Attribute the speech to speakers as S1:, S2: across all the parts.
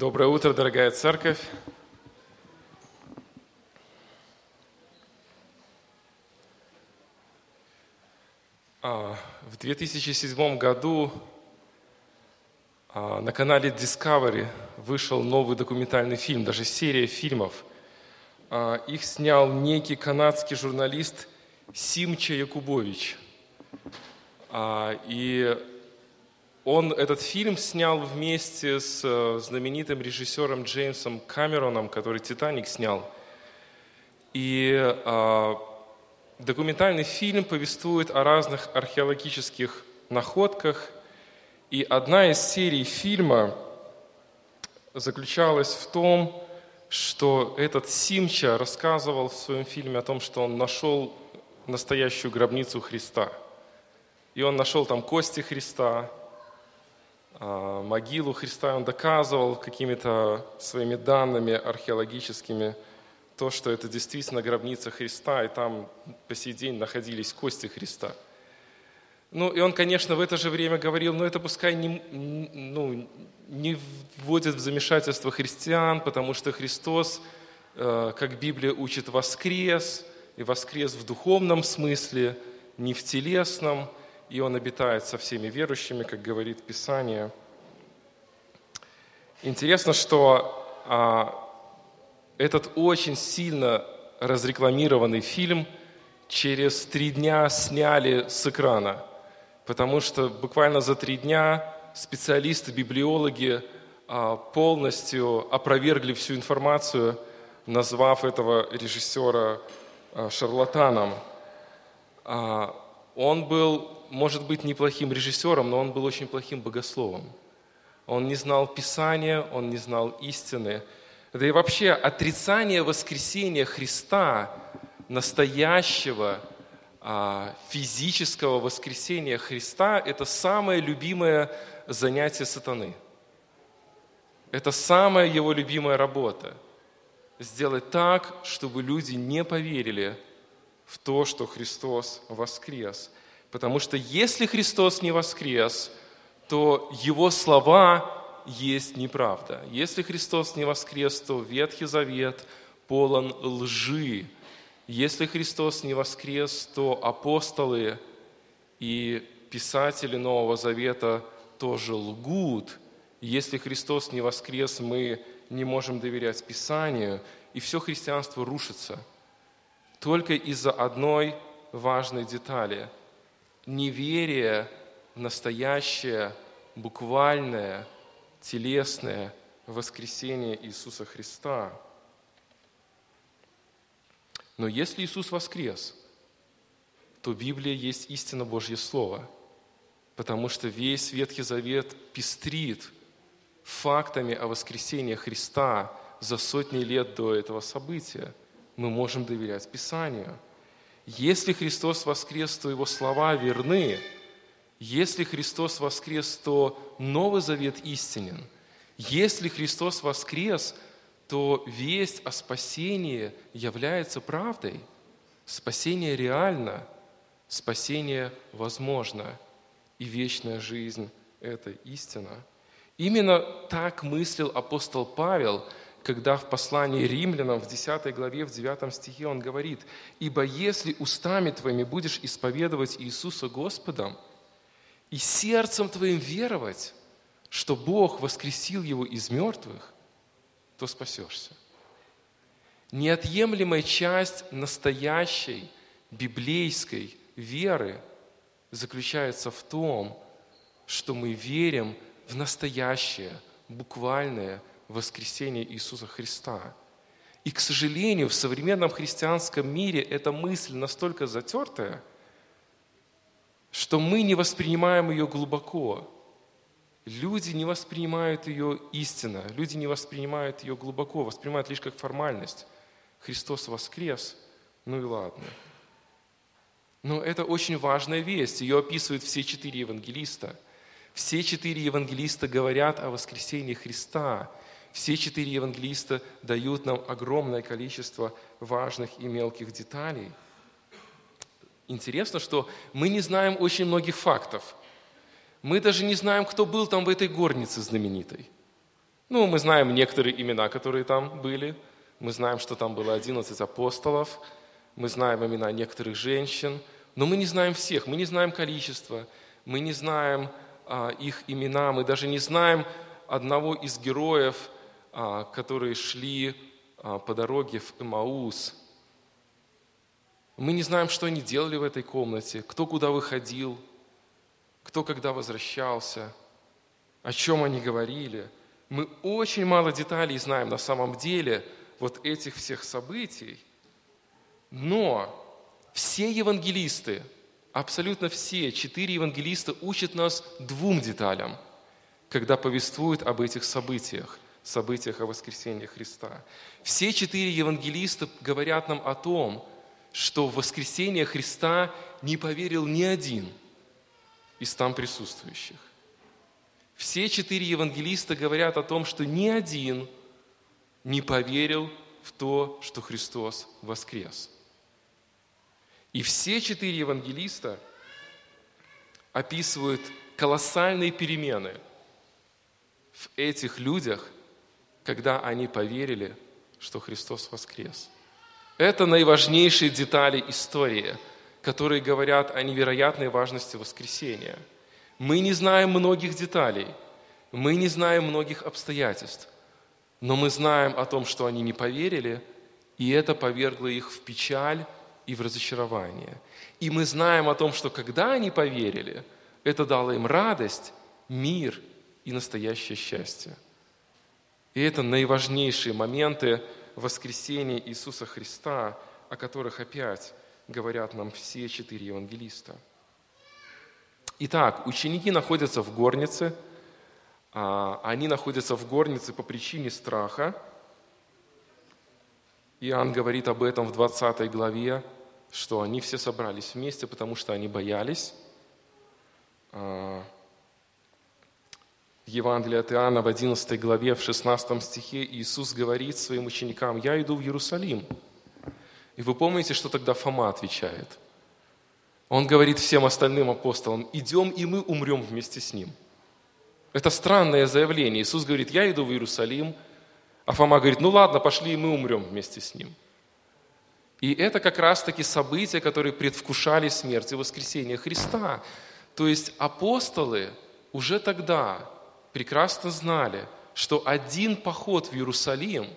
S1: Доброе утро, дорогая церковь. А, в 2007 году а, на канале Discovery вышел новый документальный фильм, даже серия фильмов. А, их снял некий канадский журналист Симча Якубович. И он этот фильм снял вместе с э, знаменитым режиссером Джеймсом Камероном, который «Титаник» снял. И э, документальный фильм повествует о разных археологических находках. И одна из серий фильма заключалась в том, что этот Симча рассказывал в своем фильме о том, что он нашел настоящую гробницу Христа. И он нашел там кости Христа, могилу Христа, он доказывал какими-то своими данными археологическими то, что это действительно гробница Христа, и там по сей день находились кости Христа. Ну, и он, конечно, в это же время говорил, ну, это пускай не, ну, не вводит в замешательство христиан, потому что Христос, э, как Библия учит, воскрес, и воскрес в духовном смысле, не в телесном – и Он обитает со всеми верующими, как говорит Писание. Интересно, что а, этот очень сильно разрекламированный фильм через три дня сняли с экрана, потому что буквально за три дня специалисты, библиологи а, полностью опровергли всю информацию, назвав этого режиссера а, шарлатаном. А, он был может быть неплохим режиссером, но он был очень плохим богословом. Он не знал Писания, он не знал истины. Да и вообще отрицание воскресения Христа, настоящего а, физического воскресения Христа, это самое любимое занятие сатаны. Это самая его любимая работа. Сделать так, чтобы люди не поверили в то, что Христос воскрес – Потому что если Христос не воскрес, то Его слова есть неправда. Если Христос не воскрес, то Ветхий Завет полон лжи. Если Христос не воскрес, то апостолы и писатели Нового Завета тоже лгут. Если Христос не воскрес, мы не можем доверять Писанию, и все христианство рушится. Только из-за одной важной детали – неверие в настоящее, буквальное, телесное воскресение Иисуса Христа. Но если Иисус воскрес, то Библия есть истина Божье Слово, потому что весь Ветхий Завет пестрит фактами о воскресении Христа за сотни лет до этого события. Мы можем доверять Писанию – если Христос воскрес, то Его слова верны. Если Христос воскрес, то Новый Завет истинен. Если Христос воскрес, то весть о спасении является правдой. Спасение реально, спасение возможно, и вечная жизнь – это истина. Именно так мыслил апостол Павел – когда в послании римлянам в 10 главе, в 9 стихе он говорит, «Ибо если устами твоими будешь исповедовать Иисуса Господом и сердцем твоим веровать, что Бог воскресил его из мертвых, то спасешься». Неотъемлемая часть настоящей библейской веры заключается в том, что мы верим в настоящее, буквальное, воскресения Иисуса Христа. И, к сожалению, в современном христианском мире эта мысль настолько затертая, что мы не воспринимаем ее глубоко. Люди не воспринимают ее истинно, люди не воспринимают ее глубоко, воспринимают лишь как формальность. Христос воскрес, ну и ладно. Но это очень важная весть, ее описывают все четыре евангелиста. Все четыре евангелиста говорят о воскресении Христа, все четыре евангелиста дают нам огромное количество важных и мелких деталей. Интересно, что мы не знаем очень многих фактов. Мы даже не знаем, кто был там в этой горнице знаменитой. Ну, мы знаем некоторые имена, которые там были. Мы знаем, что там было 11 апостолов. Мы знаем имена некоторых женщин. Но мы не знаем всех, мы не знаем количество, мы не знаем а, их имена, мы даже не знаем одного из героев, которые шли а, по дороге в Эмаус. Мы не знаем, что они делали в этой комнате, кто куда выходил, кто когда возвращался, о чем они говорили. Мы очень мало деталей знаем на самом деле вот этих всех событий, но все евангелисты, абсолютно все, четыре евангелиста учат нас двум деталям, когда повествуют об этих событиях, событиях о воскресении Христа. Все четыре евангелиста говорят нам о том, что в воскресение Христа не поверил ни один из там присутствующих. Все четыре евангелиста говорят о том, что ни один не поверил в то, что Христос воскрес. И все четыре евангелиста описывают колоссальные перемены в этих людях, когда они поверили, что Христос воскрес. Это наиважнейшие детали истории, которые говорят о невероятной важности воскресения. Мы не знаем многих деталей, мы не знаем многих обстоятельств, но мы знаем о том, что они не поверили, и это повергло их в печаль и в разочарование. И мы знаем о том, что когда они поверили, это дало им радость, мир и настоящее счастье. И это наиважнейшие моменты воскресения Иисуса Христа, о которых опять говорят нам все четыре евангелиста. Итак, ученики находятся в горнице, а, они находятся в горнице по причине страха. Иоанн говорит об этом в 20 главе, что они все собрались вместе, потому что они боялись. Евангелие от Иоанна в 11 главе, в 16 стихе Иисус говорит своим ученикам, «Я иду в Иерусалим». И вы помните, что тогда Фома отвечает? Он говорит всем остальным апостолам, «Идем, и мы умрем вместе с Ним». Это странное заявление. Иисус говорит, «Я иду в Иерусалим», а Фома говорит, «Ну ладно, пошли, и мы умрем вместе с Ним». И это как раз-таки события, которые предвкушали смерть и воскресение Христа. То есть апостолы уже тогда прекрасно знали, что один поход в Иерусалим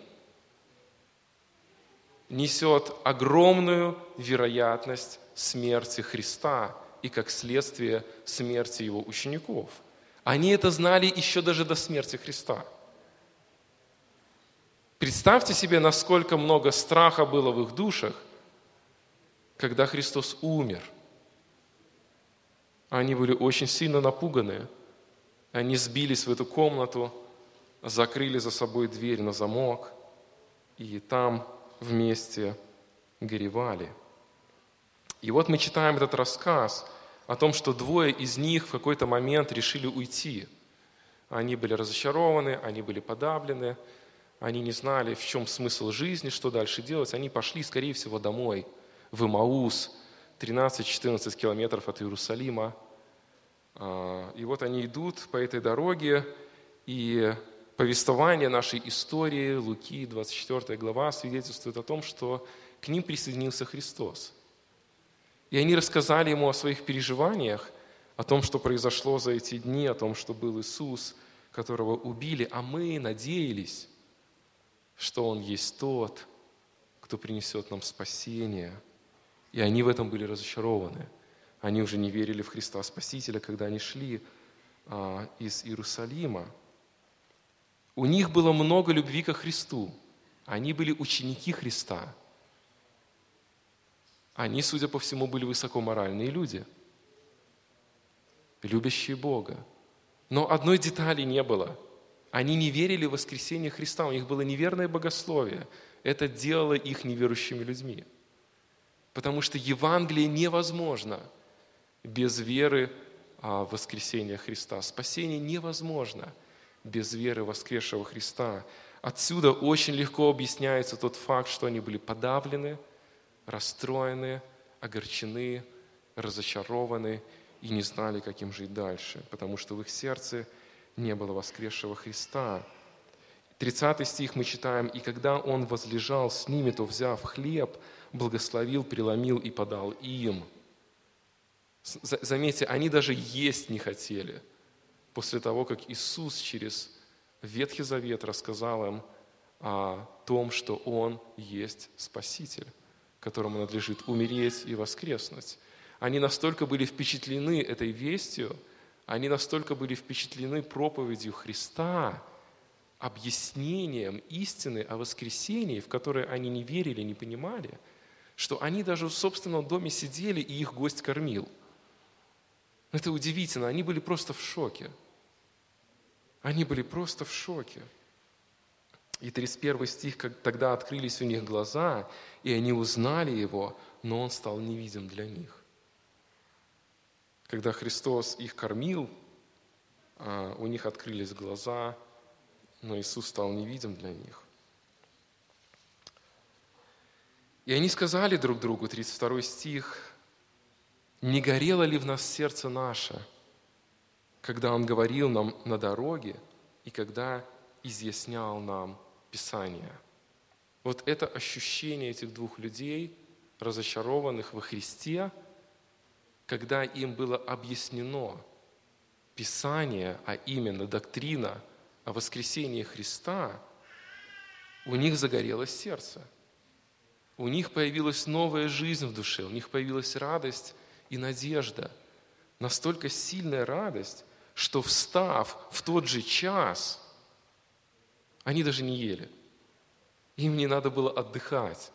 S1: несет огромную вероятность смерти Христа и, как следствие, смерти его учеников. Они это знали еще даже до смерти Христа. Представьте себе, насколько много страха было в их душах, когда Христос умер. Они были очень сильно напуганы. Они сбились в эту комнату, закрыли за собой дверь на замок, и там вместе горевали. И вот мы читаем этот рассказ о том, что двое из них в какой-то момент решили уйти. Они были разочарованы, они были подавлены, они не знали, в чем смысл жизни, что дальше делать. Они пошли, скорее всего, домой, в Имаус, 13-14 километров от Иерусалима. А, и вот они идут по этой дороге, и повествование нашей истории, Луки, 24 глава, свидетельствует о том, что к ним присоединился Христос. И они рассказали ему о своих переживаниях, о том, что произошло за эти дни, о том, что был Иисус, которого убили, а мы надеялись, что Он есть тот, кто принесет нам спасение. И они в этом были разочарованы. Они уже не верили в Христа Спасителя, когда они шли а, из Иерусалима. У них было много любви ко Христу. Они были ученики Христа. Они, судя по всему, были высокоморальные люди, любящие Бога. Но одной детали не было – они не верили в воскресение Христа, у них было неверное богословие. Это делало их неверующими людьми. Потому что Евангелие невозможно без веры в воскресение Христа. Спасение невозможно без веры воскресшего Христа. Отсюда очень легко объясняется тот факт, что они были подавлены, расстроены, огорчены, разочарованы и не знали, как им жить дальше, потому что в их сердце – не было воскресшего Христа. 30 стих мы читаем, «И когда он возлежал с ними, то, взяв хлеб, благословил, преломил и подал им». Заметьте, они даже есть не хотели после того, как Иисус через Ветхий Завет рассказал им о том, что Он есть Спаситель, которому надлежит умереть и воскреснуть. Они настолько были впечатлены этой вестью, они настолько были впечатлены проповедью Христа, объяснением истины о воскресении, в которое они не верили, не понимали, что они даже в собственном доме сидели, и их гость кормил. Это удивительно, они были просто в шоке. Они были просто в шоке. И 31 стих, как тогда открылись у них глаза, и они узнали его, но он стал невидим для них. Когда Христос их кормил, а, у них открылись глаза, но Иисус стал невидим для них. И они сказали друг другу, 32 стих, «Не горело ли в нас сердце наше, когда Он говорил нам на дороге и когда изъяснял нам Писание?» Вот это ощущение этих двух людей, разочарованных во Христе – когда им было объяснено Писание, а именно доктрина о воскресении Христа, у них загорелось сердце. У них появилась новая жизнь в душе, у них появилась радость и надежда. Настолько сильная радость, что встав в тот же час, они даже не ели. Им не надо было отдыхать.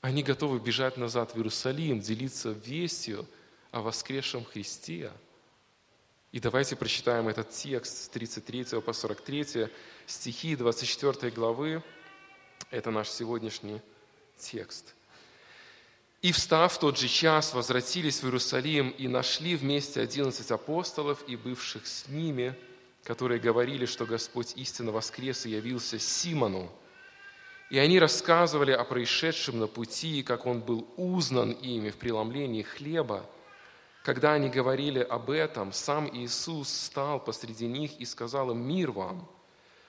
S1: Они готовы бежать назад в Иерусалим, делиться вестью о воскресшем Христе. И давайте прочитаем этот текст с 33 по 43 стихи 24 главы. Это наш сегодняшний текст. «И, встав в тот же час, возвратились в Иерусалим и нашли вместе одиннадцать апостолов и бывших с ними, которые говорили, что Господь истинно воскрес и явился Симону, и они рассказывали о происшедшем на пути, как он был узнан ими в преломлении хлеба. Когда они говорили об этом, сам Иисус стал посреди них и сказал им «Мир вам!».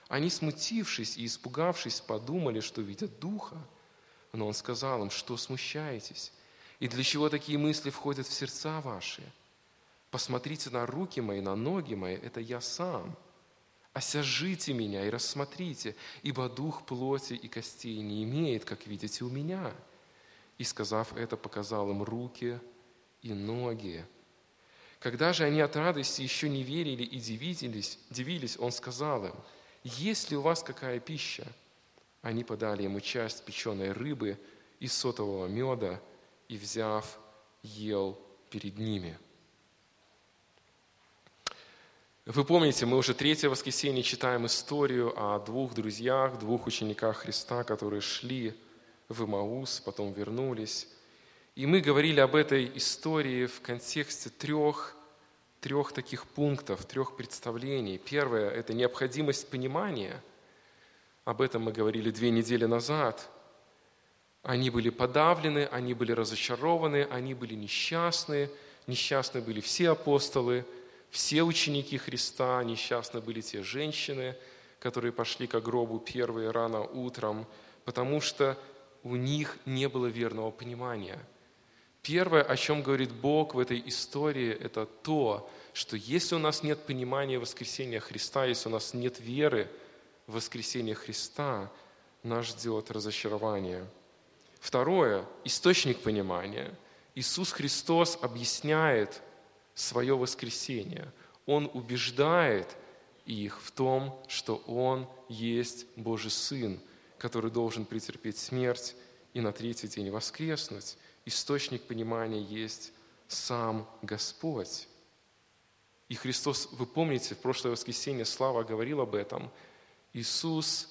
S1: Они, смутившись и испугавшись, подумали, что видят Духа. Но Он сказал им, что смущаетесь? И для чего такие мысли входят в сердца ваши? Посмотрите на руки мои, на ноги мои, это я сам – осяжите меня и рассмотрите, ибо дух плоти и костей не имеет, как видите у меня». И, сказав это, показал им руки и ноги. Когда же они от радости еще не верили и дивились, дивились, он сказал им, «Есть ли у вас какая пища?» Они подали ему часть печеной рыбы и сотового меда, и, взяв, ел перед ними – вы помните, мы уже третье воскресенье читаем историю о двух друзьях, двух учениках Христа, которые шли в Имаус, потом вернулись. И мы говорили об этой истории в контексте трех, трех таких пунктов, трех представлений. Первое – это необходимость понимания. Об этом мы говорили две недели назад. Они были подавлены, они были разочарованы, они были несчастны. Несчастны были все апостолы – все ученики Христа, несчастны были те женщины, которые пошли к гробу первые рано утром, потому что у них не было верного понимания. Первое, о чем говорит Бог в этой истории, это то, что если у нас нет понимания воскресения Христа, если у нас нет веры в воскресение Христа, нас ждет разочарование. Второе, источник понимания. Иисус Христос объясняет свое воскресение. Он убеждает их в том, что Он есть Божий Сын, который должен претерпеть смерть и на третий день воскреснуть. Источник понимания есть сам Господь. И Христос, вы помните, в прошлое воскресенье Слава говорил об этом. Иисус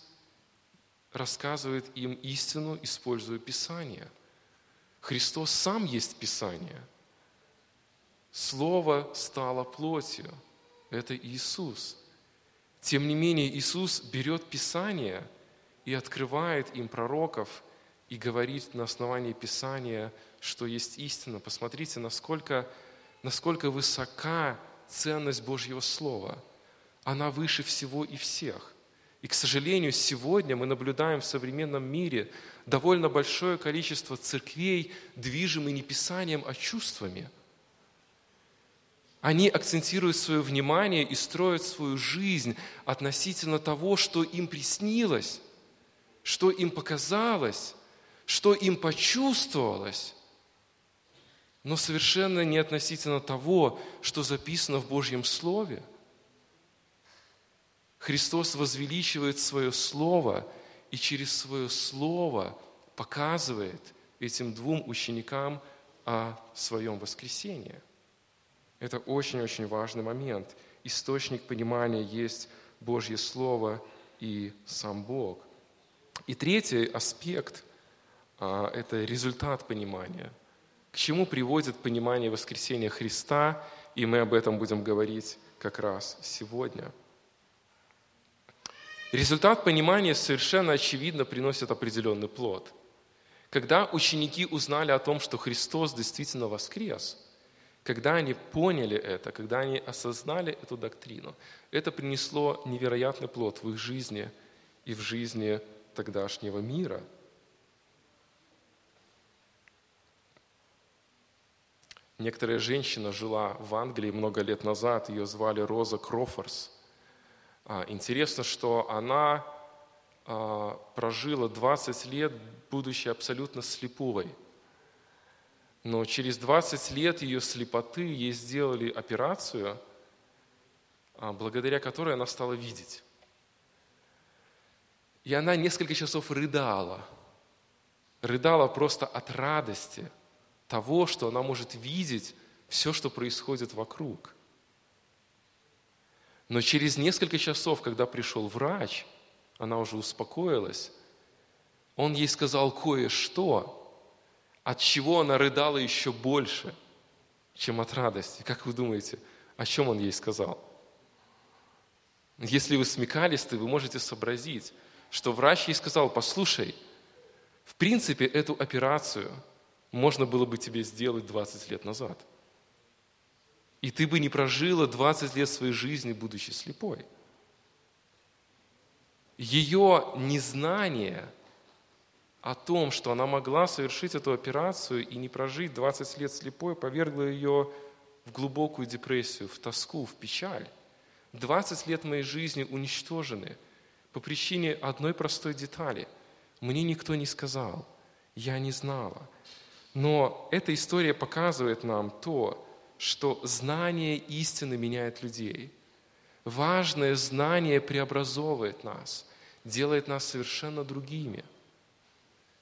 S1: рассказывает им истину, используя Писание. Христос сам есть Писание – Слово стало плотью. Это Иисус. Тем не менее, Иисус берет Писание и открывает им пророков и говорит на основании Писания, что есть истина. Посмотрите, насколько, насколько высока ценность Божьего Слова. Она выше всего и всех. И к сожалению, сегодня мы наблюдаем в современном мире довольно большое количество церквей, движимы не писанием, а чувствами. Они акцентируют свое внимание и строят свою жизнь относительно того, что им приснилось, что им показалось, что им почувствовалось, но совершенно не относительно того, что записано в Божьем Слове – Христос возвеличивает свое Слово и через свое Слово показывает этим двум ученикам о своем воскресении. Это очень-очень важный момент. Источник понимания есть Божье Слово и сам Бог. И третий аспект а, – это результат понимания. К чему приводит понимание воскресения Христа, и мы об этом будем говорить как раз сегодня – Результат понимания совершенно очевидно приносит определенный плод. Когда ученики узнали о том, что Христос действительно воскрес, когда они поняли это, когда они осознали эту доктрину, это принесло невероятный плод в их жизни и в жизни тогдашнего мира. Некоторая женщина жила в Англии много лет назад, ее звали Роза Крофорс – интересно, что она а, прожила 20 лет, будучи абсолютно слеповой. Но через 20 лет ее слепоты ей сделали операцию, а, благодаря которой она стала видеть. И она несколько часов рыдала. Рыдала просто от радости того, что она может видеть все, что происходит вокруг – но через несколько часов, когда пришел врач, она уже успокоилась, он ей сказал кое-что, от чего она рыдала еще больше, чем от радости. Как вы думаете, о чем он ей сказал? Если вы смекалисты, вы можете сообразить, что врач ей сказал, послушай, в принципе, эту операцию можно было бы тебе сделать 20 лет назад – и ты бы не прожила 20 лет своей жизни, будучи слепой. Ее незнание о том, что она могла совершить эту операцию и не прожить 20 лет слепой, повергло ее в глубокую депрессию, в тоску, в печаль. 20 лет моей жизни уничтожены по причине одной простой детали. Мне никто не сказал, я не знала. Но эта история показывает нам то, что знание истины меняет людей. Важное знание преобразовывает нас, делает нас совершенно другими.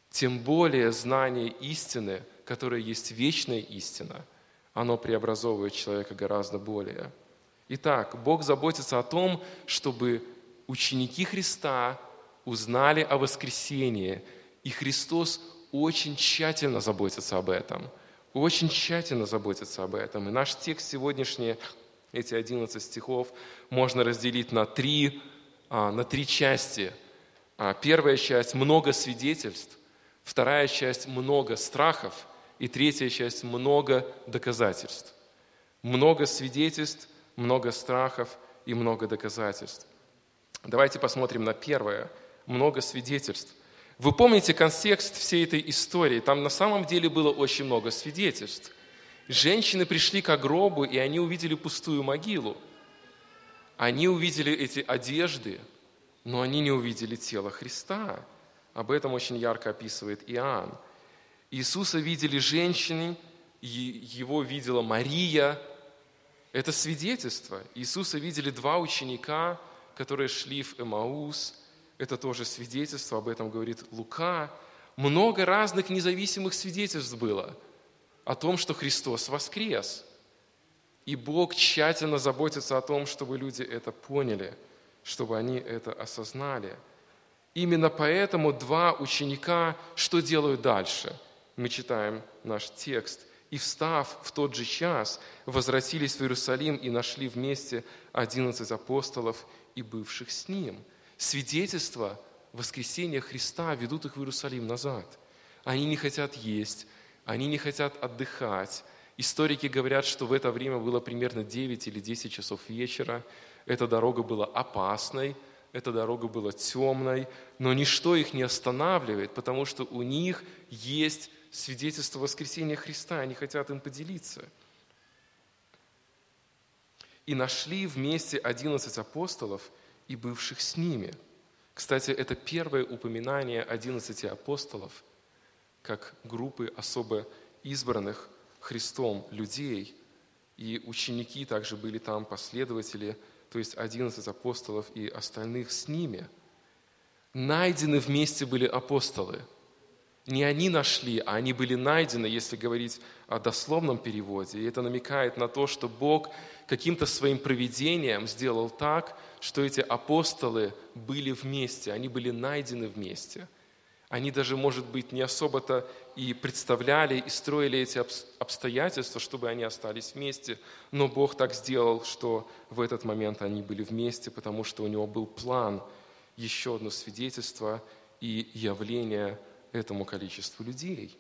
S1: Тем более знание истины, которое есть вечная истина, оно преобразовывает человека гораздо более. Итак, Бог заботится о том, чтобы ученики Христа узнали о воскресении, и Христос очень тщательно заботится об этом – очень тщательно заботится об этом. И наш текст сегодняшний, эти 11 стихов, можно разделить на три, а, на три части. А, первая часть – много свидетельств, вторая часть – много страхов, и третья часть – много доказательств. Много свидетельств, много страхов и много доказательств. Давайте посмотрим на первое – много свидетельств – вы помните контекст всей этой истории? Там на самом деле было очень много свидетельств. Женщины пришли к гробу, и они увидели пустую могилу. Они увидели эти одежды, но они не увидели тело Христа. Об этом очень ярко описывает Иоанн. Иисуса видели женщины, его видела Мария. Это свидетельство. Иисуса видели два ученика, которые шли в Эмаус – это тоже свидетельство, об этом говорит Лука. Много разных независимых свидетельств было о том, что Христос воскрес. И Бог тщательно заботится о том, чтобы люди это поняли, чтобы они это осознали. Именно поэтому два ученика что делают дальше? Мы читаем наш текст. «И встав в тот же час, возвратились в Иерусалим и нашли вместе одиннадцать апостолов и бывших с ним». Свидетельства воскресения Христа ведут их в Иерусалим назад. Они не хотят есть, они не хотят отдыхать. Историки говорят, что в это время было примерно 9 или 10 часов вечера. Эта дорога была опасной, эта дорога была темной, но ничто их не останавливает, потому что у них есть свидетельство воскресения Христа, они хотят им поделиться. И нашли вместе одиннадцать апостолов и бывших с ними. Кстати, это первое упоминание одиннадцати апостолов как группы особо избранных Христом людей. И ученики также были там, последователи – то есть 11 апостолов и остальных с ними. Найдены вместе были апостолы. Не они нашли, а они были найдены, если говорить о дословном переводе. И это намекает на то, что Бог каким-то своим проведением сделал так, что эти апостолы были вместе, они были найдены вместе – они даже, может быть, не особо-то и представляли, и строили эти обстоятельства, чтобы они остались вместе. Но Бог так сделал, что в этот момент они были вместе, потому что у него был план, еще одно свидетельство и явление этому количеству людей.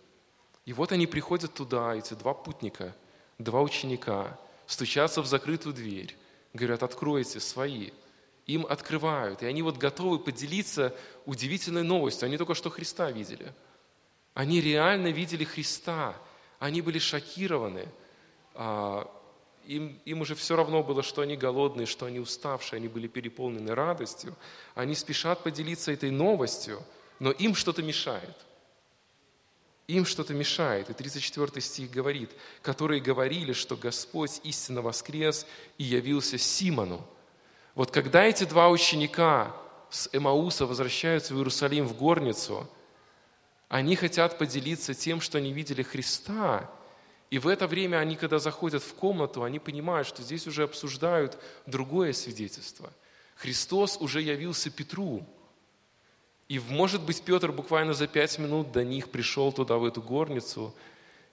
S1: И вот они приходят туда, эти два путника, два ученика, стучатся в закрытую дверь, говорят, откройте свои – им открывают. И они вот готовы поделиться удивительной новостью. Они только что Христа видели. Они реально видели Христа. Они были шокированы. А, им, им уже все равно было, что они голодные, что они уставшие, они были переполнены радостью. Они спешат поделиться этой новостью, но им что-то мешает. Им что-то мешает. И 34 стих говорит, которые говорили, что Господь истинно воскрес и явился Симону. Вот когда эти два ученика с Эмауса возвращаются в Иерусалим в горницу, они хотят поделиться тем, что они видели Христа. И в это время они, когда заходят в комнату, они понимают, что здесь уже обсуждают другое свидетельство. Христос уже явился Петру. И, может быть, Петр буквально за пять минут до них пришел туда, в эту горницу,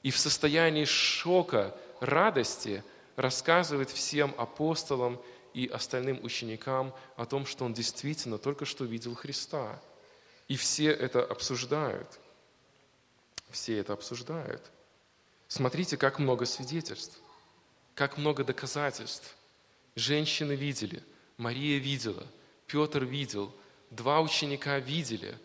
S1: и в состоянии шока, радости рассказывает всем апостолам и остальным ученикам о том, что он действительно только что видел Христа. И все это обсуждают. Все это обсуждают. Смотрите, как много свидетельств, как много доказательств. Женщины видели, Мария видела, Петр видел, два ученика видели.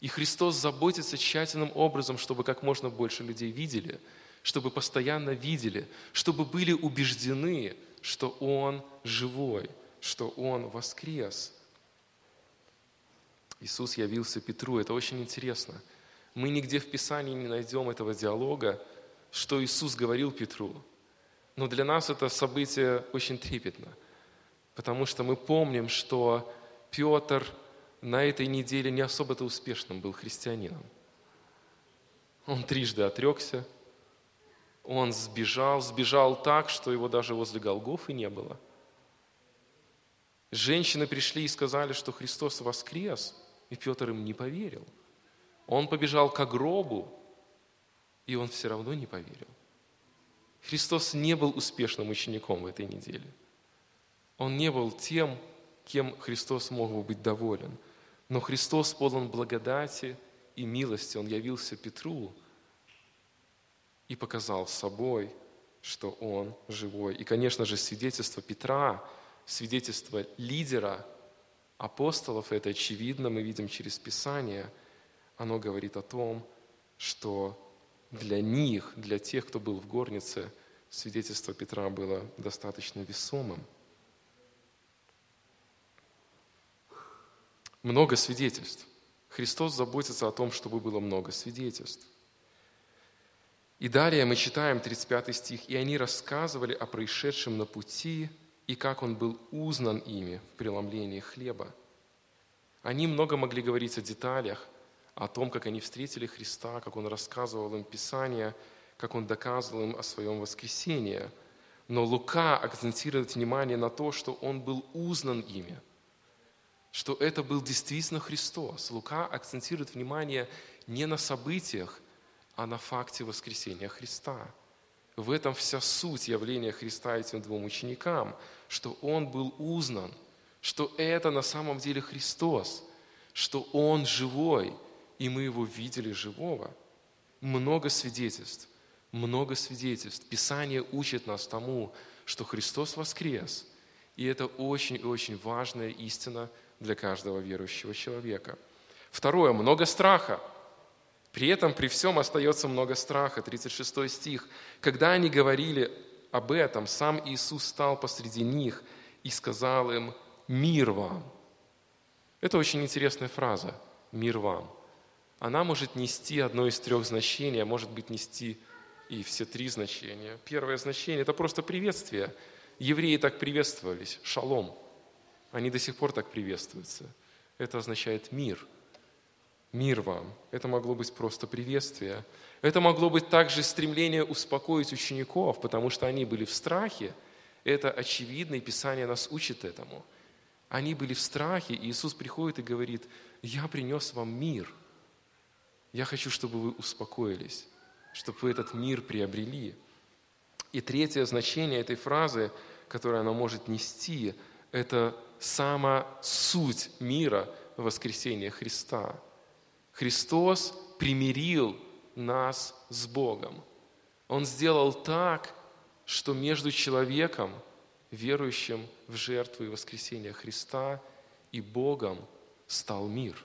S1: И Христос заботится тщательным образом, чтобы как можно больше людей видели, чтобы постоянно видели, чтобы были убеждены, что Он живой, что Он воскрес. Иисус явился Петру. Это очень интересно. Мы нигде в Писании не найдем этого диалога, что Иисус говорил Петру. Но для нас это событие очень трепетно, потому что мы помним, что Петр на этой неделе не особо-то успешным был христианином. Он трижды отрекся – он сбежал, сбежал так, что его даже возле Голгофы не было. Женщины пришли и сказали, что Христос воскрес, и Петр им не поверил. Он побежал к гробу, и он все равно не поверил. Христос не был успешным учеником в этой неделе. Он не был тем, кем Христос мог бы быть доволен. Но Христос полон благодати и милости. Он явился Петру, и показал собой, что он живой. И, конечно же, свидетельство Петра, свидетельство лидера апостолов, это очевидно, мы видим через Писание, оно говорит о том, что для них, для тех, кто был в горнице, свидетельство Петра было достаточно весомым. Много свидетельств. Христос заботится о том, чтобы было много свидетельств. И далее мы читаем 35 стих. «И они рассказывали о происшедшем на пути, и как он был узнан ими в преломлении хлеба». Они много могли говорить о деталях, о том, как они встретили Христа, как Он рассказывал им Писание, как Он доказывал им о Своем воскресении. Но Лука акцентирует внимание на то, что Он был узнан ими, что это был действительно Христос. Лука акцентирует внимание не на событиях, а на факте воскресения Христа. В этом вся суть явления Христа этим двум ученикам, что Он был узнан, что это на самом деле Христос, что Он живой, и мы Его видели живого. Много свидетельств, много свидетельств. Писание учит нас тому, что Христос воскрес, И это очень и очень важная истина для каждого верующего человека. Второе, много страха. При этом при всем остается много страха. 36 стих. Когда они говорили об этом, сам Иисус стал посреди них и сказал им «Мир вам». Это очень интересная фраза «Мир вам». Она может нести одно из трех значений, а может быть нести и все три значения. Первое значение – это просто приветствие. Евреи так приветствовались, шалом. Они до сих пор так приветствуются. Это означает мир. Мир вам. Это могло быть просто приветствие. Это могло быть также стремление успокоить учеников, потому что они были в страхе. Это очевидно, и Писание нас учит этому. Они были в страхе, и Иисус приходит и говорит, я принес вам мир. Я хочу, чтобы вы успокоились, чтобы вы этот мир приобрели. И третье значение этой фразы, которое она может нести, это сама суть мира воскресения Христа. Христос примирил нас с Богом. Он сделал так, что между человеком, верующим в жертву и воскресение Христа, и Богом стал мир.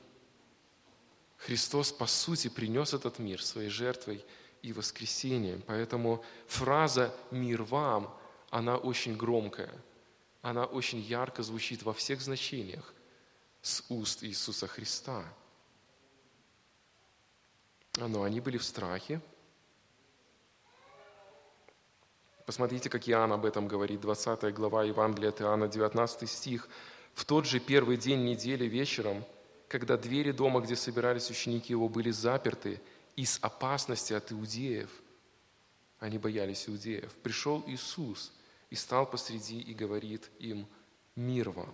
S1: Христос, по сути, принес этот мир своей жертвой и воскресением. Поэтому фраза «мир вам», она очень громкая, она очень ярко звучит во всех значениях с уст Иисуса Христа. Но они были в страхе. Посмотрите, как Иоанн об этом говорит, 20 глава Евангелия от Иоанна, 19 стих. «В тот же первый день недели вечером, когда двери дома, где собирались ученики его, были заперты – из опасности от иудеев. Они боялись иудеев. Пришел Иисус и стал посреди и говорит им, мир вам.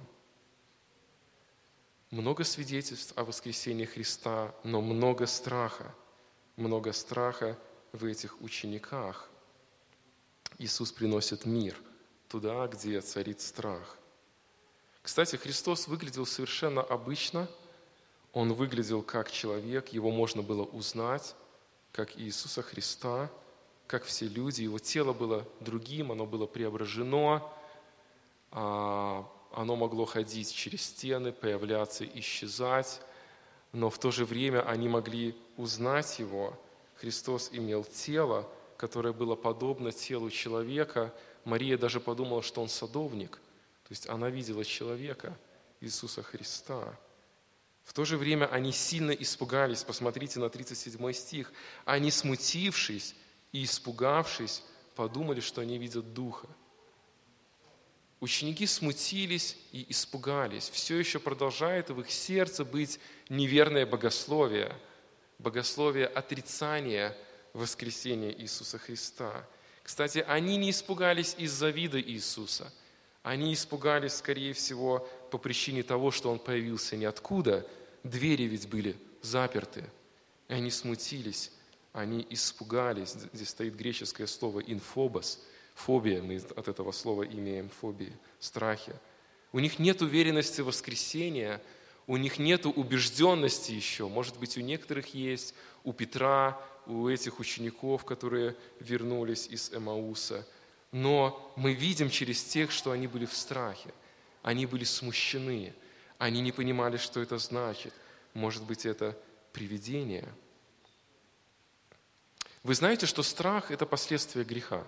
S1: Много свидетельств о воскресении Христа, но много страха. Много страха в этих учениках. Иисус приносит мир туда, где царит страх. Кстати, Христос выглядел совершенно обычно – он выглядел как человек, его можно было узнать, как Иисуса Христа, как все люди. Его тело было другим, оно было преображено, а, оно могло ходить через стены, появляться, исчезать, но в то же время они могли узнать его. Христос имел тело, которое было подобно телу человека. Мария даже подумала, что он садовник. То есть она видела человека, Иисуса Христа. В то же время они сильно испугались. Посмотрите на 37 стих. Они, смутившись и испугавшись, подумали, что они видят Духа. Ученики смутились и испугались. Все еще продолжает в их сердце быть неверное богословие, богословие отрицания воскресения Иисуса Христа. Кстати, они не испугались из-за вида Иисуса. Они испугались, скорее всего, по причине того, что Он появился ниоткуда – двери ведь были заперты. И они смутились, они испугались. Здесь стоит греческое слово «инфобос», фобия, мы от этого слова имеем фобии, страхи. У них нет уверенности в воскресения, у них нет убежденности еще. Может быть, у некоторых есть, у Петра, у этих учеников, которые вернулись из Эмауса. Но мы видим через тех, что они были в страхе, они были смущены, они не понимали, что это значит. Может быть, это привидение. Вы знаете, что страх – это последствие греха.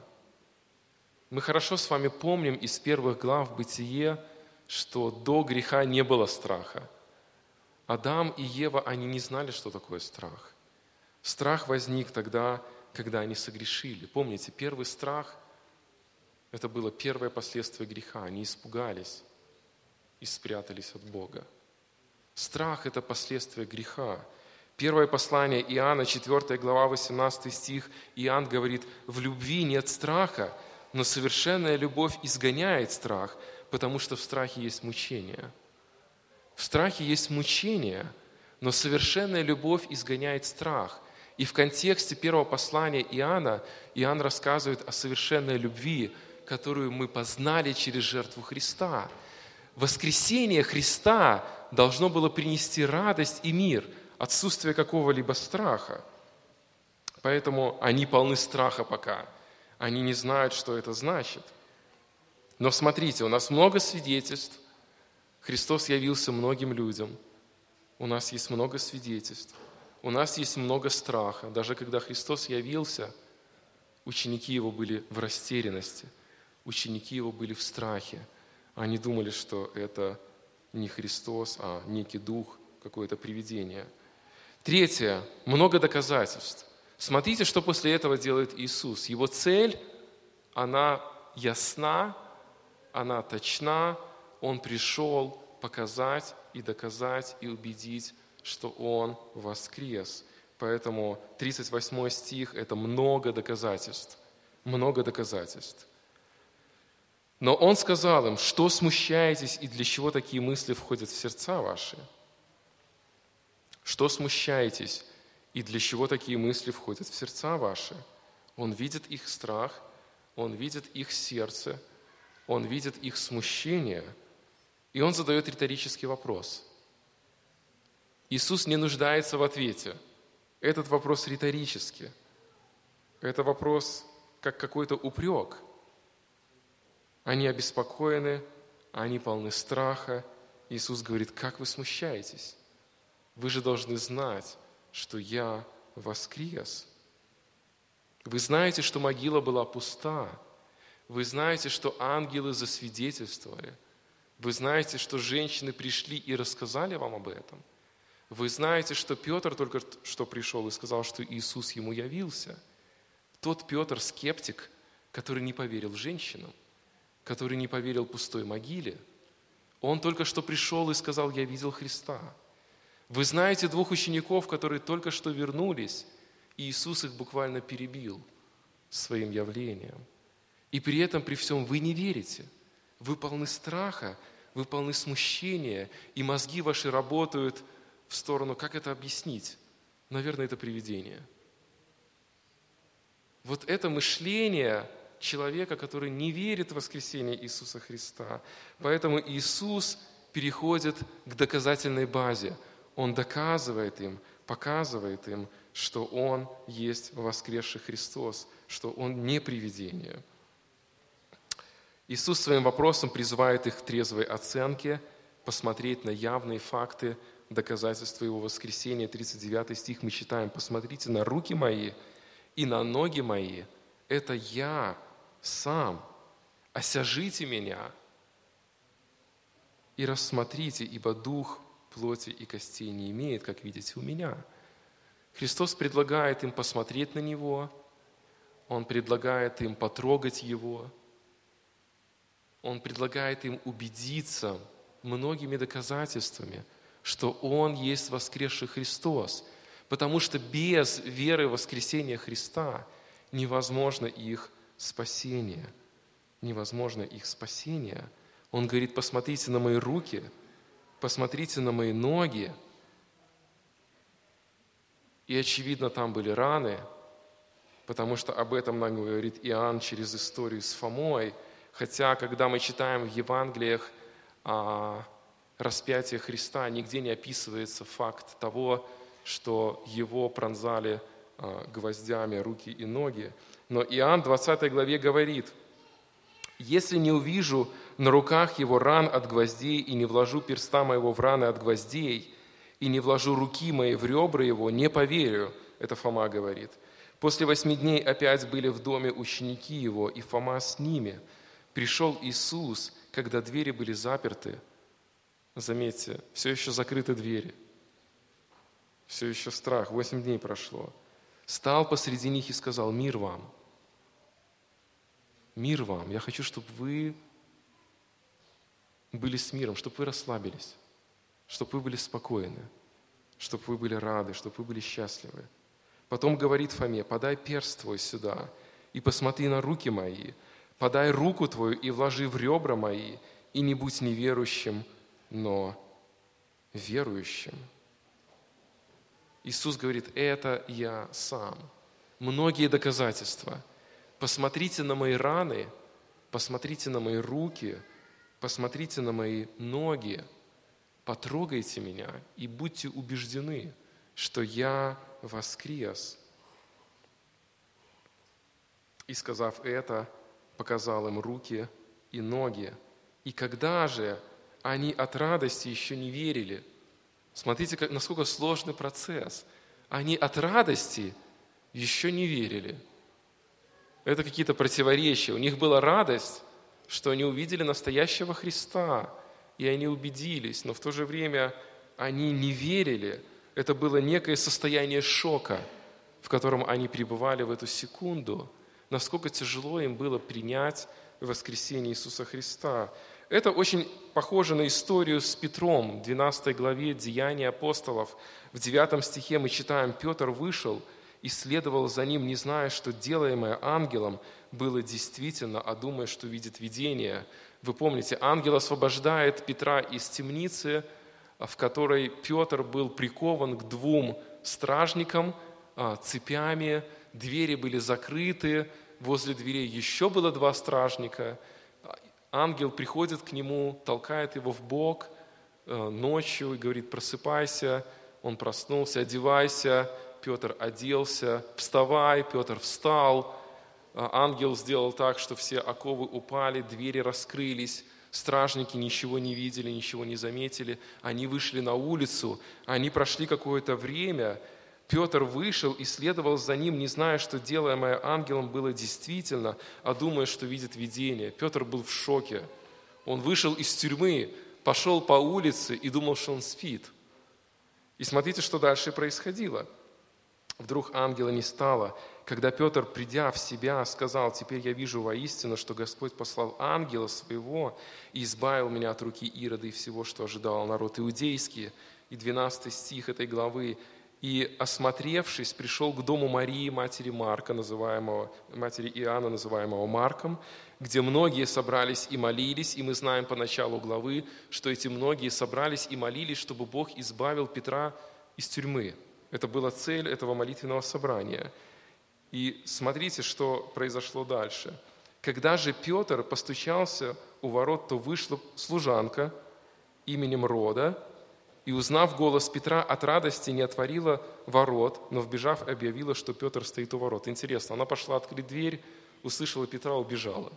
S1: Мы хорошо с вами помним из первых глав Бытие, что до греха не было страха. Адам и Ева, они не знали, что такое страх. Страх возник тогда, когда они согрешили. Помните, первый страх – это было первое последствие греха. Они испугались и спрятались от Бога. Страх – это последствие греха. Первое послание Иоанна, 4 глава, 18 стих, Иоанн говорит, «В любви нет страха, но совершенная любовь изгоняет страх, потому что в страхе есть мучение». В страхе есть мучение, но совершенная любовь изгоняет страх. И в контексте первого послания Иоанна Иоанн рассказывает о совершенной любви, которую мы познали через жертву Христа – воскресение Христа должно было принести радость и мир, отсутствие какого-либо страха. Поэтому они полны страха пока. Они не знают, что это значит. Но смотрите, у нас много свидетельств. Христос явился многим людям. У нас есть много свидетельств. У нас есть много страха. Даже когда Христос явился, ученики Его были в растерянности. Ученики Его были в страхе. Они думали, что это не Христос, а некий дух, какое-то привидение. Третье. Много доказательств. Смотрите, что после этого делает Иисус. Его цель, она ясна, она точна. Он пришел показать и доказать и убедить, что Он воскрес. Поэтому 38 стих – это много доказательств. Много доказательств. Но Он сказал им, что смущаетесь и для чего такие мысли входят в сердца ваши? Что смущаетесь и для чего такие мысли входят в сердца ваши? Он видит их страх, он видит их сердце, он видит их смущение, и он задает риторический вопрос. Иисус не нуждается в ответе. Этот вопрос риторический. Это вопрос как какой-то упрек. Они обеспокоены, они полны страха. Иисус говорит, как вы смущаетесь? Вы же должны знать, что я воскрес. Вы знаете, что могила была пуста. Вы знаете, что ангелы засвидетельствовали. Вы знаете, что женщины пришли и рассказали вам об этом. Вы знаете, что Петр только что пришел и сказал, что Иисус ему явился. Тот Петр скептик, который не поверил женщинам, который не поверил пустой могиле. Он только что пришел и сказал, я видел Христа. Вы знаете двух учеников, которые только что вернулись, и Иисус их буквально перебил своим явлением. И при этом, при всем, вы не верите. Вы полны страха, вы полны смущения, и мозги ваши работают в сторону, как это объяснить? Наверное, это привидение. Вот это мышление человека, который не верит в воскресение Иисуса Христа. Поэтому Иисус переходит к доказательной базе – он доказывает им, показывает им, что Он есть воскресший Христос, что Он не привидение. Иисус своим вопросом призывает их к трезвой оценке, посмотреть на явные факты, доказательства Его воскресения. 39 стих мы читаем, «Посмотрите на руки мои и на ноги мои, это я сам, осяжите меня и рассмотрите, ибо Дух плоти и костей не имеет, как видите у меня. Христос предлагает им посмотреть на Него, Он предлагает им потрогать Его, Он предлагает им убедиться многими доказательствами, что Он есть воскресший Христос, потому что без веры в воскресения Христа невозможно их спасение. Невозможно их спасение. Он говорит, посмотрите на мои руки – посмотрите на мои ноги. И, очевидно, там были раны, потому что об этом нам говорит Иоанн через историю с Фомой. Хотя, когда мы читаем в Евангелиях о распятии Христа, нигде не описывается факт того, что его пронзали а, гвоздями руки и ноги. Но Иоанн в 20 главе говорит – если не увижу на руках его ран от гвоздей, и не вложу перста моего в раны от гвоздей, и не вложу руки мои в ребра его, не поверю, это Фома говорит. После восьми дней опять были в доме ученики его, и Фома с ними. Пришел Иисус, когда двери были заперты. Заметьте, все еще закрыты двери. Все еще страх. Восемь дней прошло. Стал посреди них и сказал, мир вам – Мир вам. Я хочу, чтобы вы были с миром, чтобы вы расслабились, чтобы вы были спокойны, чтобы вы были рады, чтобы вы были счастливы. Потом говорит Фоме, подай перст твой сюда и посмотри на руки мои, подай руку твою и вложи в ребра мои, и не будь неверующим, но верующим. Иисус говорит, это я сам. Многие доказательства – Посмотрите на мои раны, посмотрите на мои руки, посмотрите на мои ноги, потрогайте меня и будьте убеждены, что я воскрес. И сказав это, показал им руки и ноги. И когда же они от радости еще не верили? Смотрите, насколько сложный процесс. Они от радости еще не верили. Это какие-то противоречия. У них была радость, что они увидели настоящего Христа, и они убедились, но в то же время они не верили. Это было некое состояние шока, в котором они пребывали в эту секунду. Насколько тяжело им было принять воскресение Иисуса Христа. Это очень похоже на историю с Петром в 12 главе Деяний апостолов. В 9 стихе мы читаем, Петр вышел и следовал за ним, не зная, что делаемое ангелом было действительно, а думая, что видит видение. Вы помните, ангел освобождает Петра из темницы, в которой Петр был прикован к двум стражникам а, цепями, двери были закрыты, возле дверей еще было два стражника. Ангел приходит к нему, толкает его в бок э, ночью и говорит, просыпайся. Он проснулся, одевайся. Петр оделся, вставай. Петр встал. Э, ангел сделал так, что все оковы упали, двери раскрылись. Стражники ничего не видели, ничего не заметили. Они вышли на улицу, они прошли какое-то время, Петр вышел и следовал за ним, не зная, что делаемое ангелом было действительно, а думая, что видит видение. Петр был в шоке. Он вышел из тюрьмы, пошел по улице и думал, что он спит. И смотрите, что дальше происходило. Вдруг ангела не стало. Когда Петр, придя в себя, сказал, «Теперь я вижу воистину, что Господь послал ангела своего и избавил меня от руки Ирода и всего, что ожидал народ иудейский». И 12 стих этой главы и, осмотревшись, пришел к дому Марии, матери Марка, называемого, матери Иоанна, называемого Марком, где многие собрались и молились, и мы знаем по началу главы, что эти многие собрались и молились, чтобы Бог избавил Петра из тюрьмы. Это была цель этого молитвенного собрания. И смотрите, что произошло дальше. Когда же Петр постучался у ворот, то вышла служанка именем Рода, и, узнав голос Петра, от радости не отворила ворот, но, вбежав, объявила, что Петр стоит у ворот. Интересно, она пошла открыть дверь, услышала Петра, убежала.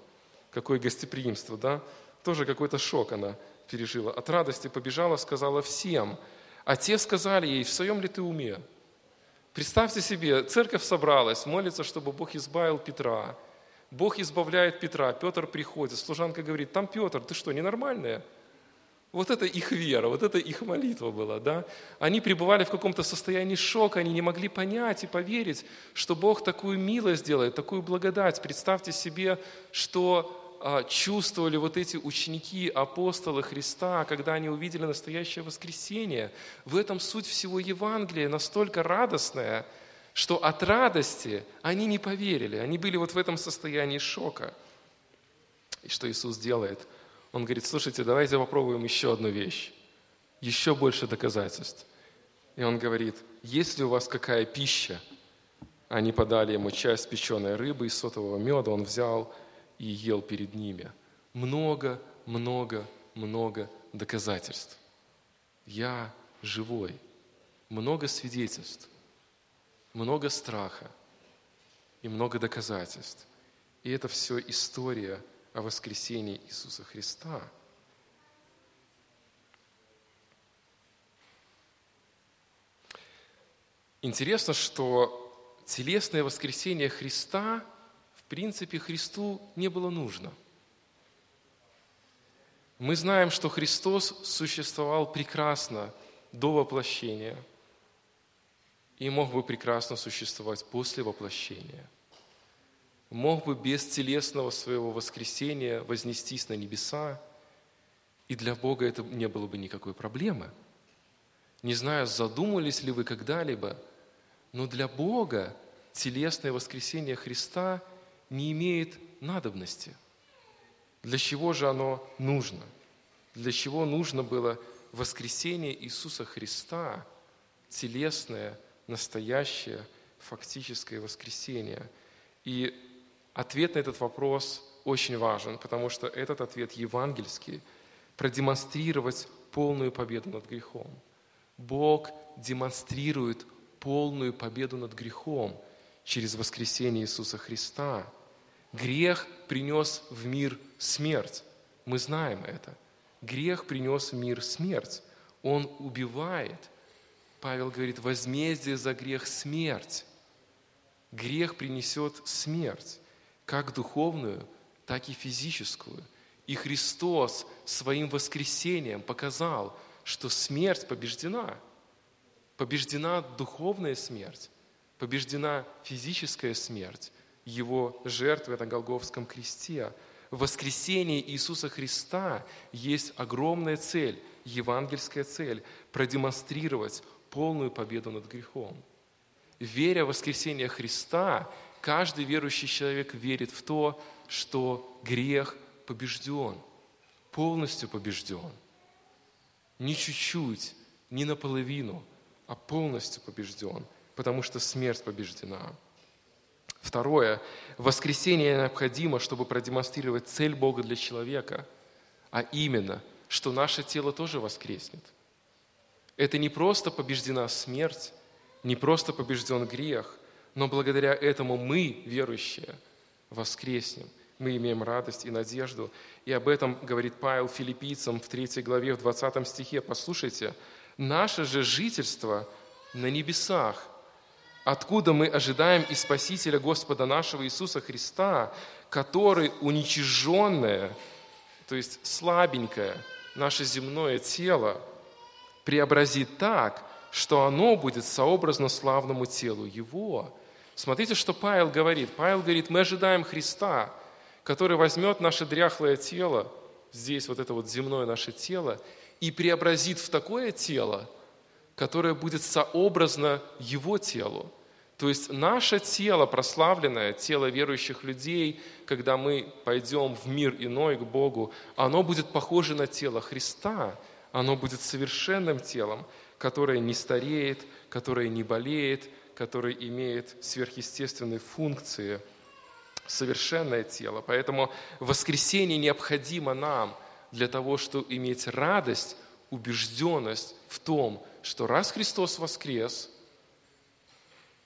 S1: Какое гостеприимство, да? Тоже какой-то шок она пережила. От радости побежала, сказала всем. А те сказали ей, в своем ли ты уме? Представьте себе, церковь собралась, молится, чтобы Бог избавил Петра. Бог избавляет Петра, Петр приходит, служанка говорит, там Петр, ты что, ненормальная? Вот это их вера, вот это их молитва была, да? Они пребывали в каком-то состоянии шока, они не могли понять и поверить, что Бог такую милость делает, такую благодать. Представьте себе, что чувствовали вот эти ученики, апостолы Христа, когда они увидели настоящее воскресение. В этом суть всего Евангелия настолько радостная, что от радости они не поверили, они были вот в этом состоянии шока. И что Иисус делает – он говорит, слушайте, давайте попробуем еще одну вещь, еще больше доказательств. И он говорит, есть ли у вас какая пища? Они подали ему часть печеной рыбы и сотового меда, он взял и ел перед ними. Много, много, много доказательств. Я живой. Много свидетельств, много страха и много доказательств. И это все история – о воскресении Иисуса Христа. Интересно, что телесное воскресение Христа, принципе, Христу не было нужно. Мы знаем, что Христос существовал прекрасно до воплощения и мог бы прекрасно существовать после воплощения – мог бы без телесного своего воскресения вознестись на небеса, и для Бога это не было бы никакой проблемы. Не знаю, задумались ли вы когда-либо, но для Бога телесное воскресение Христа не имеет надобности. Для чего же оно нужно? Для чего нужно было воскресение Иисуса Христа, телесное, настоящее, фактическое воскресение? И Ответ на этот вопрос очень важен, потому что этот ответ евангельский – продемонстрировать полную победу над грехом. Бог демонстрирует полную победу над грехом через воскресение Иисуса Христа. Грех принес в мир смерть. Мы знаем это. Грех принес в мир смерть. Он убивает. Павел говорит, возмездие за грех – смерть. Грех принесет смерть, как духовную, так и физическую. И Христос своим воскресением показал, что смерть побеждена. Побеждена духовная смерть, побеждена физическая смерть, Его жертвы на Голговском кресте. В воскресении Иисуса Христа есть огромная цель, евангельская цель – продемонстрировать полную победу над грехом. Веря в воскресение Христа, каждый верующий человек верит в то, что грех побежден, полностью побежден. Не чуть-чуть, не наполовину, а полностью побежден, потому что смерть побеждена. Второе. Воскресение необходимо, чтобы продемонстрировать цель Бога для человека, а именно, что наше тело тоже воскреснет. Это не просто побеждена смерть, не просто побежден грех, но благодаря этому мы, верующие, воскреснем. Мы имеем радость и надежду. И об этом говорит Павел филиппийцам в 3 главе, в 20 стихе. Послушайте, наше же жительство на небесах, откуда мы ожидаем и Спасителя Господа нашего Иисуса Христа, который уничиженное, то есть слабенькое, наше земное тело преобразит так, что оно будет сообразно славному телу Его. Смотрите, что Павел говорит. Павел говорит, мы ожидаем Христа – который возьмет наше дряхлое тело, здесь вот это вот земное наше тело, и преобразит в такое тело, которое будет сообразно Его телу. То есть наше тело, прославленное, тело верующих людей, когда мы пойдем в мир иной к Богу, оно будет похоже на тело Христа, оно будет совершенным телом, которое не стареет, которое не болеет, которое имеет сверхъестественные функции – совершенное тело. Поэтому воскресение необходимо нам для того, чтобы иметь радость, убежденность в том, что раз Христос воскрес,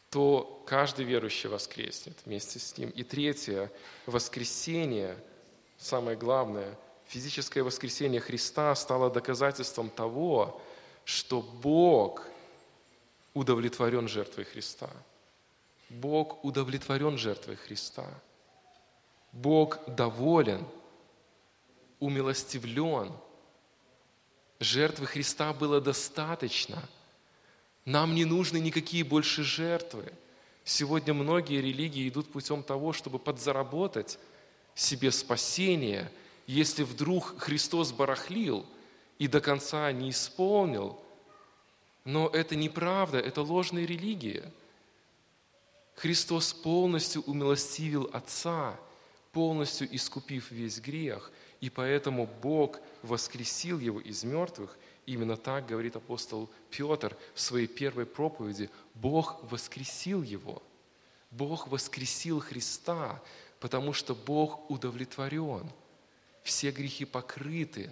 S1: то каждый верующий воскреснет вместе с Ним. И третье, воскресение, самое главное, физическое воскресение Христа стало доказательством того, что Бог удовлетворен жертвой Христа. Бог удовлетворен жертвой Христа. Бог доволен, умилостивлен. Жертвы Христа было достаточно. Нам не нужны никакие больше жертвы. Сегодня многие религии идут путем того, чтобы подзаработать себе спасение, если вдруг Христос барахлил и до конца не исполнил. Но это неправда, это ложная религия. Христос полностью умилостивил Отца – полностью искупив весь грех, и поэтому Бог воскресил его из мертвых. Именно так говорит апостол Петр в своей первой проповеди. Бог воскресил его. Бог воскресил Христа, потому что Бог удовлетворен. Все грехи покрыты.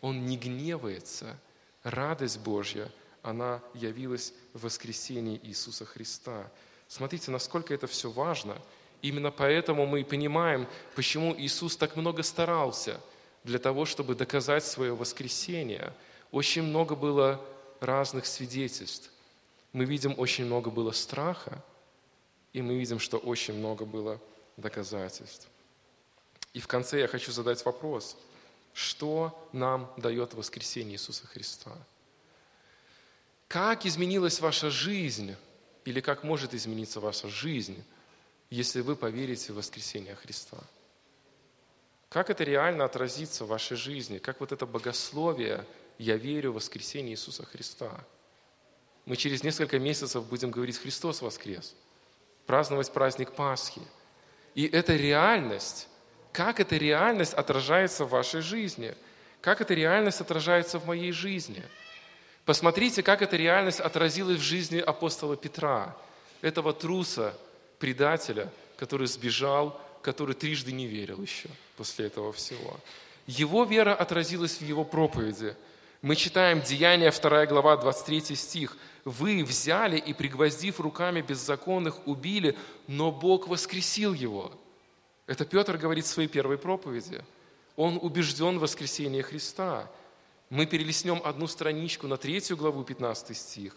S1: Он не гневается. Радость Божья, она явилась в воскресении Иисуса Христа. Смотрите, насколько это все важно – Именно поэтому мы понимаем, почему Иисус так много старался для того, чтобы доказать свое воскресение. Очень много было разных свидетельств. Мы видим, очень много было страха, и мы видим, что очень много было доказательств. И в конце я хочу задать вопрос. Что нам дает воскресение Иисуса Христа? Как изменилась ваша жизнь, или как может измениться ваша жизнь если вы поверите в воскресение Христа? Как это реально отразится в вашей жизни? Как вот это богословие «Я верю в воскресение Иисуса Христа»? Мы через несколько месяцев будем говорить «Христос воскрес», праздновать праздник Пасхи. И эта реальность, как эта реальность отражается в вашей жизни? Как эта реальность отражается в моей жизни? Посмотрите, как эта реальность отразилась в жизни апостола Петра, этого труса, предателя, который сбежал, который трижды не верил еще после этого всего. Его вера отразилась в его проповеди. Мы читаем Деяния 2 глава, 23 стих. «Вы взяли и, пригвоздив руками беззаконных, убили, но Бог воскресил его». Это Петр говорит в своей первой проповеди. Он убежден в воскресении Христа. Мы перелистнем одну страничку на третью главу, 15 стих,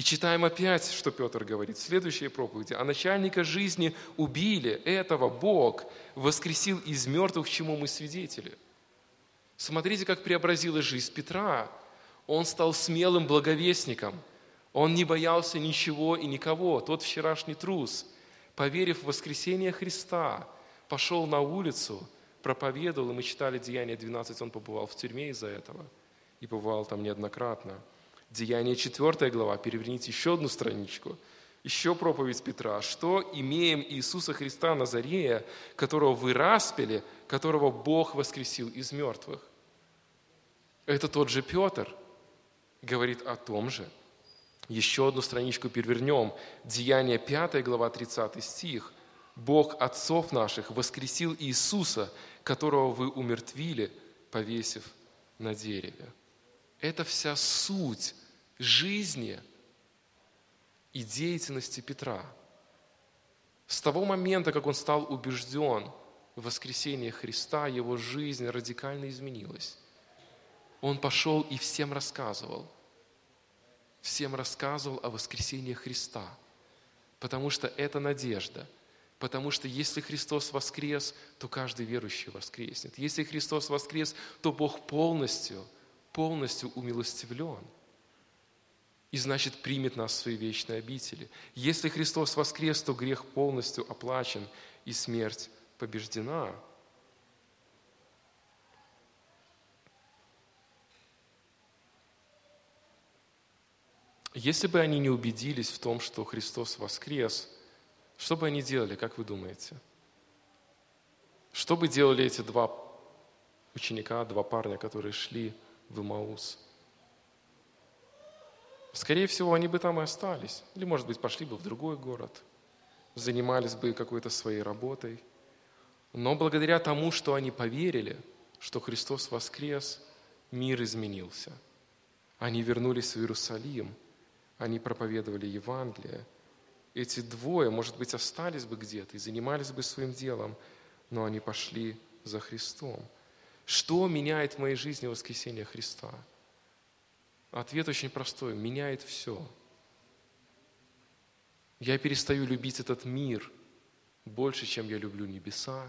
S1: и читаем опять, что Петр говорит в следующей проповеди. «А начальника жизни убили, этого Бог воскресил из мертвых, чему мы свидетели». Смотрите, как преобразилась жизнь Петра. Он стал смелым благовестником. Он не боялся ничего и никого. Тот вчерашний трус, поверив в воскресение Христа, пошел на улицу, проповедовал, и мы читали Деяние 12, он побывал в тюрьме из-за этого. И побывал там неоднократно. Деяние 4 глава, переверните еще одну страничку. Еще проповедь Петра. Что имеем Иисуса Христа Назарея, которого вы распили, которого Бог воскресил из мертвых? Это тот же Петр говорит о том же. Еще одну страничку перевернем. Деяние 5 глава 30 стих. Бог отцов наших воскресил Иисуса, которого вы умертвили, повесив на дереве. Это вся суть жизни и деятельности Петра. С того момента, как он стал убежден в воскресении Христа, его жизнь радикально изменилась он пошел и всем рассказывал. Всем рассказывал о воскресении Христа. Потому что это надежда. Потому что если Христос воскрес, то каждый верующий воскреснет. Если Христос воскрес, то Бог полностью, полностью умилостивлен. И значит, примет нас в свои вечные обители. Если Христос воскрес, то грех полностью оплачен, и смерть побеждена. Если бы они не убедились в том, что Христос воскрес, что бы они делали, как вы думаете? Что бы делали эти два ученика, два парня, которые шли в Имаус? Скорее всего, они бы там и остались. Или, может быть, пошли бы в другой город, занимались бы какой-то своей работой. Но благодаря тому, что они поверили, что Христос воскрес, мир изменился. Они вернулись в Иерусалим – они проповедовали Евангелие. Эти двое, может быть, остались бы где-то и занимались бы своим делом, но они пошли за Христом. Что меняет в моей жизни воскресение Христа? Ответ очень простой. Меняет все. Я перестаю любить этот мир больше, чем я люблю небеса.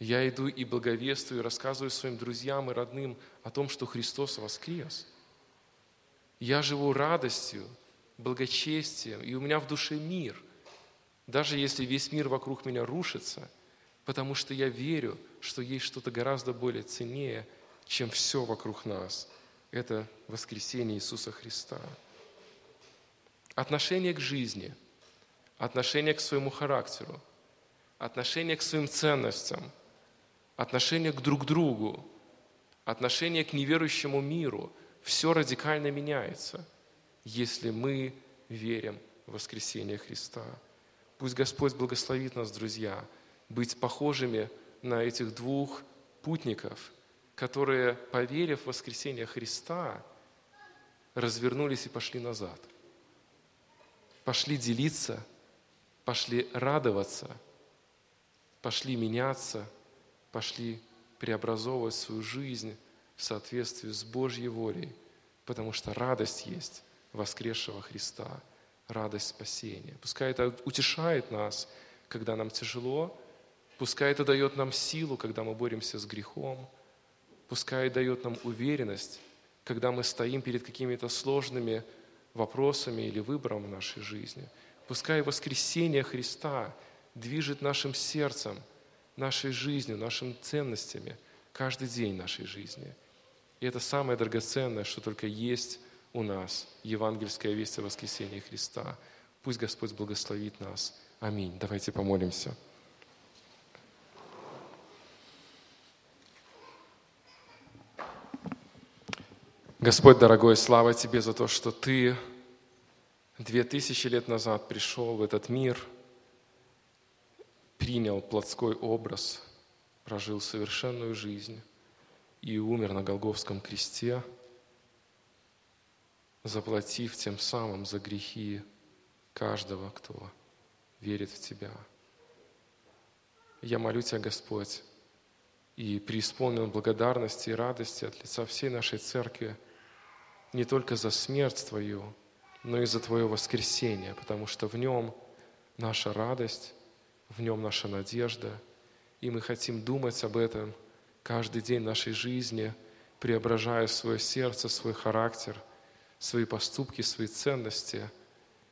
S1: Я иду и благовествую, рассказываю своим друзьям и родным о том, что Христос воскрес – я живу радостью, благочестием, и у меня в душе мир, даже если весь мир вокруг меня рушится, потому что я верю, что есть что-то гораздо более ценнее, чем все вокруг нас. Это воскресение Иисуса Христа. Отношение к жизни, отношение к своему характеру, отношение к своим ценностям, отношение к друг другу, отношение к неверующему миру – все радикально меняется, если мы верим в воскресение Христа. Пусть Господь благословит нас, друзья, быть похожими на этих двух путников, которые, поверив в воскресение Христа, развернулись и пошли назад. Пошли делиться, пошли радоваться, пошли меняться, пошли преобразовывать свою жизнь в соответствии с Божьей волей, потому что радость есть воскресшего Христа, радость спасения. Пускай это утешает нас, когда нам тяжело, пускай это дает нам силу, когда мы боремся с грехом, пускай дает нам уверенность, когда мы стоим перед какими-то сложными вопросами или выбором в нашей жизни. Пускай воскресение Христа движет нашим сердцем, нашей жизнью, нашими ценностями каждый день нашей жизни – и это самое драгоценное, что только есть у нас, евангельская весть о воскресении Христа. Пусть Господь благословит нас. Аминь. Давайте помолимся. Господь, дорогой, слава Тебе за то, что Ты две тысячи лет назад пришел в этот мир, принял плотской образ, прожил совершенную жизнь и умер на Голговском кресте, заплатив тем самым за грехи каждого, кто верит в Тебя. Я молю Тебя, Господь, и преисполнен благодарности и радости от лица всей нашей церкви не только за смерть Твою, но и за Твое воскресение, потому что в нем наша радость, в нем наша надежда, и мы хотим думать об этом каждый день нашей жизни, преображая свое сердце, свой характер, свои поступки, свои ценности,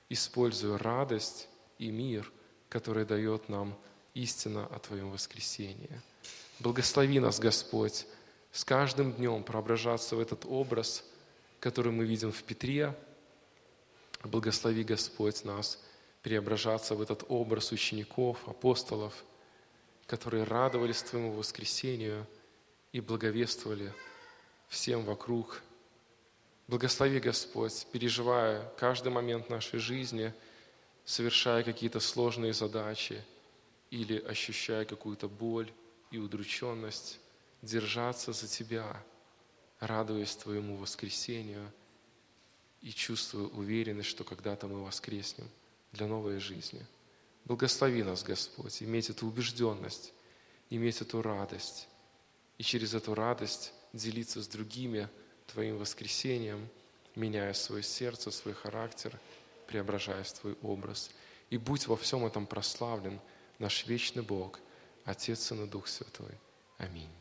S1: используя радость и мир, который дает нам истина о Твоем воскресении. Благослови нас, Господь, с каждым днем преображаться в этот образ, который мы видим в Петре. Благослови, Господь, нас преображаться в этот образ учеников, апостолов, которые радовались Твоему воскресению и благовествовали всем вокруг. Благослови, Господь, переживая каждый момент нашей жизни, совершая какие-то сложные задачи или ощущая какую-то боль и удрученность, держаться за Тебя, радуясь Твоему воскресению и чувствуя уверенность, что когда-то мы воскреснем для новой жизни. Благослови нас, Господь, иметь эту убежденность, иметь эту радость, и через эту радость делиться с другими Твоим воскресением, меняя свое сердце, свой характер, преображаясь в Твой образ. И будь во всем этом прославлен наш вечный Бог, Отец, и Дух Святой. Аминь.